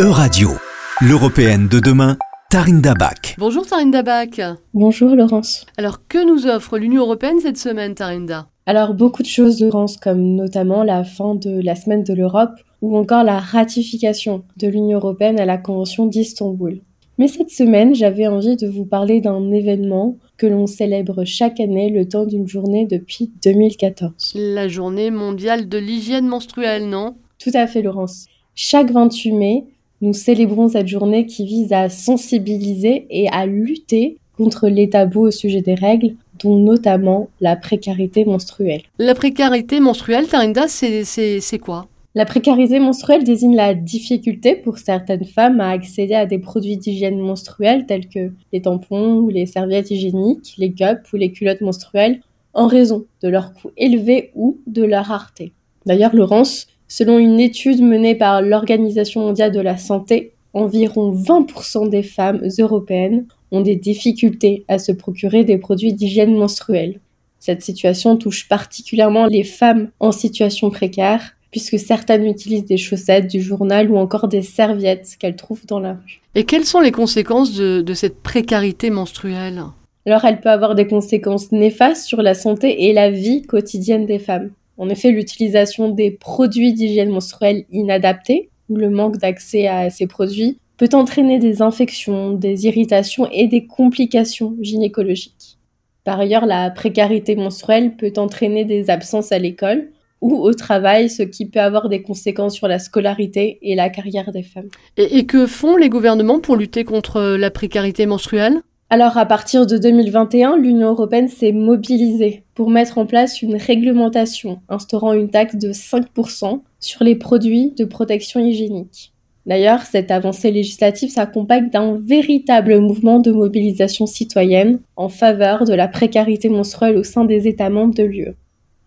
E-Radio, l'européenne de demain, Tarinda Bach. Bonjour Tarinda Bach. Bonjour Laurence. Alors que nous offre l'Union européenne cette semaine Tarinda? Alors beaucoup de choses Laurence, comme notamment la fin de la semaine de l'Europe ou encore la ratification de l'Union européenne à la Convention d'Istanbul. Mais cette semaine, j'avais envie de vous parler d'un événement que l'on célèbre chaque année le temps d'une journée depuis 2014. La journée mondiale de l'hygiène menstruelle, non? Tout à fait Laurence. Chaque 28 mai, nous célébrons cette journée qui vise à sensibiliser et à lutter contre les tabous au sujet des règles, dont notamment la précarité menstruelle. La précarité menstruelle, Tarinda, c'est quoi? La précarité menstruelle désigne la difficulté pour certaines femmes à accéder à des produits d'hygiène menstruelle tels que les tampons ou les serviettes hygiéniques, les cups ou les culottes menstruelles, en raison de leur coût élevé ou de leur rareté. D'ailleurs, Laurence, Selon une étude menée par l'Organisation mondiale de la santé, environ 20% des femmes européennes ont des difficultés à se procurer des produits d'hygiène menstruelle. Cette situation touche particulièrement les femmes en situation précaire, puisque certaines utilisent des chaussettes, du journal ou encore des serviettes qu'elles trouvent dans la rue. Et quelles sont les conséquences de, de cette précarité menstruelle? Alors elle peut avoir des conséquences néfastes sur la santé et la vie quotidienne des femmes. En effet, l'utilisation des produits d'hygiène menstruelle inadaptés ou le manque d'accès à ces produits peut entraîner des infections, des irritations et des complications gynécologiques. Par ailleurs, la précarité menstruelle peut entraîner des absences à l'école ou au travail, ce qui peut avoir des conséquences sur la scolarité et la carrière des femmes. Et, que font les gouvernements pour lutter contre la précarité menstruelle? Alors à partir de 2021, l'Union européenne s'est mobilisée pour mettre en place une réglementation instaurant une taxe de 5% sur les produits de protection hygiénique. D'ailleurs, cette avancée législative s'accompagne d'un véritable mouvement de mobilisation citoyenne en faveur de la précarité menstruelle au sein des États membres de l'UE.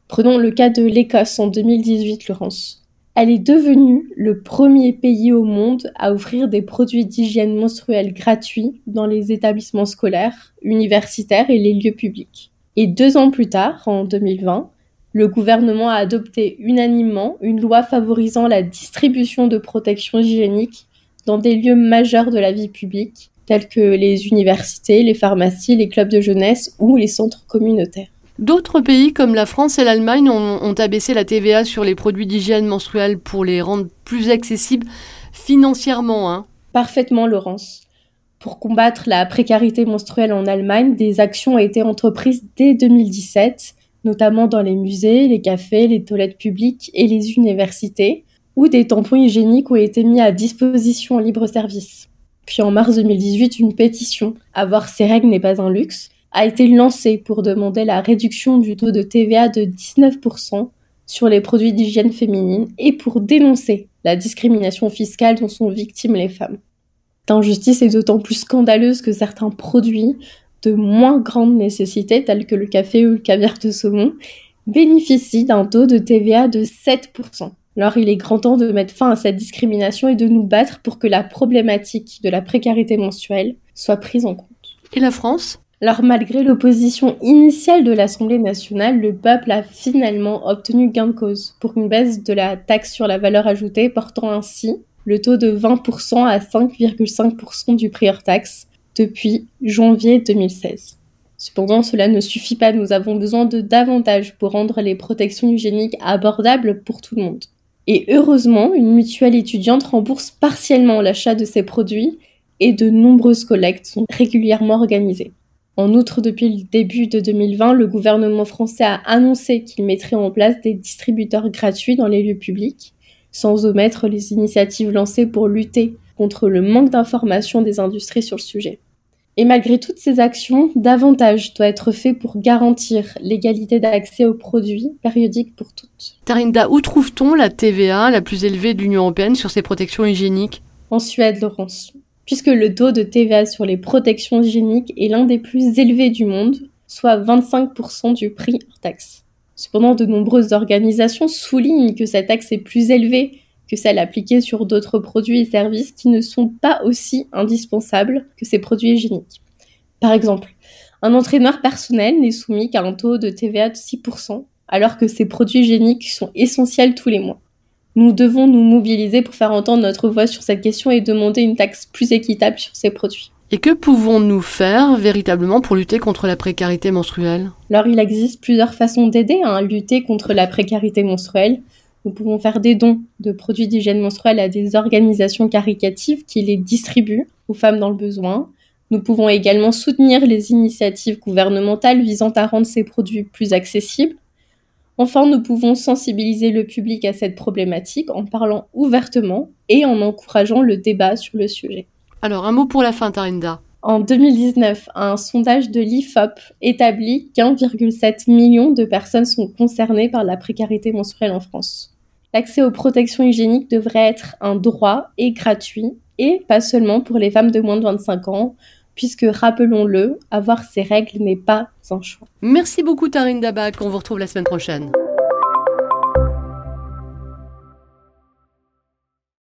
Prenons le cas de l'Écosse en 2018, Laurence. Elle est devenue le premier pays au monde à offrir des produits d'hygiène menstruelle gratuits dans les établissements scolaires, universitaires et les lieux publics. Et deux ans plus tard, en 2020, le gouvernement a adopté unanimement une loi favorisant la distribution de protection hygiénique dans des lieux majeurs de la vie publique, tels que les universités, les pharmacies, les clubs de jeunesse ou les centres communautaires. D'autres pays comme la France et l'Allemagne ont, abaissé la TVA sur les produits d'hygiène menstruelle pour les rendre plus accessibles financièrement. Hein. Parfaitement, Laurence. Pour combattre la précarité menstruelle en Allemagne, des actions ont été entreprises dès 2017, notamment dans les musées, les cafés, les toilettes publiques et les universités, où des tampons hygiéniques ont été mis à disposition en libre service. Puis en mars 2018, une pétition Avoir ces règles n'est pas un luxe a été lancé pour demander la réduction du taux de TVA de 19% sur les produits d'hygiène féminine et pour dénoncer la discrimination fiscale dont sont victimes les femmes. Cette injustice est d'autant plus scandaleuse que certains produits de moins grande nécessité, tels que le café ou le caviar de saumon, bénéficient d'un taux de TVA de 7%. Alors il est grand temps de mettre fin à cette discrimination et de nous battre pour que la problématique de la précarité mensuelle soit prise en compte. Et la France? Alors malgré l'opposition initiale de l'Assemblée nationale, le peuple a finalement obtenu gain de cause pour une baisse de la taxe sur la valeur ajoutée, portant ainsi le taux de 20% à 5,5% du prix hors taxe depuis janvier 2016. Cependant, cela ne suffit pas, nous avons besoin de davantage pour rendre les protections hygiéniques abordables pour tout le monde. Et heureusement, une mutuelle étudiante rembourse partiellement l'achat de ces produits et de nombreuses collectes sont régulièrement organisées. En outre, depuis le début de 2020, le gouvernement français a annoncé qu'il mettrait en place des distributeurs gratuits dans les lieux publics, sans omettre les initiatives lancées pour lutter contre le manque d'information des industries sur le sujet. Et malgré toutes ces actions, davantage doit être fait pour garantir l'égalité d'accès aux produits périodiques pour toutes. Tarinda, où trouve-t-on la TVA la plus élevée de l'Union européenne sur ces protections hygiéniques? En Suède, Laurence puisque le taux de TVA sur les protections hygiéniques est l'un des plus élevés du monde, soit 25% du prix hors taxe. Cependant, de nombreuses organisations soulignent que cette taxe est plus élevée que celle appliquée sur d'autres produits et services qui ne sont pas aussi indispensables que ces produits hygiéniques. Par exemple, un entraîneur personnel n'est soumis qu'à un taux de TVA de 6%, alors que ces produits hygiéniques sont essentiels tous les mois. Nous devons nous mobiliser pour faire entendre notre voix sur cette question et demander une taxe plus équitable sur ces produits. Et que pouvons-nous faire véritablement pour lutter contre la précarité menstruelle? Alors il existe plusieurs façons d'aider à lutter contre la précarité menstruelle. Nous pouvons faire des dons de produits d'hygiène menstruelle à des organisations caricatives qui les distribuent aux femmes dans le besoin. Nous pouvons également soutenir les initiatives gouvernementales visant à rendre ces produits plus accessibles. Enfin, nous pouvons sensibiliser le public à cette problématique en parlant ouvertement et en encourageant le débat sur le sujet. Alors, un mot pour la fin, Tarinda. En 2019, un sondage de l'IFOP établit qu'1,7 million de personnes sont concernées par la précarité menstruelle en France. L'accès aux protections hygiéniques devrait être un droit et gratuit, et pas seulement pour les femmes de moins de 25 ans, puisque, rappelons-le, avoir ces règles n'est pas un choix. Merci beaucoup Tarinda Bach, on vous retrouve la semaine prochaine.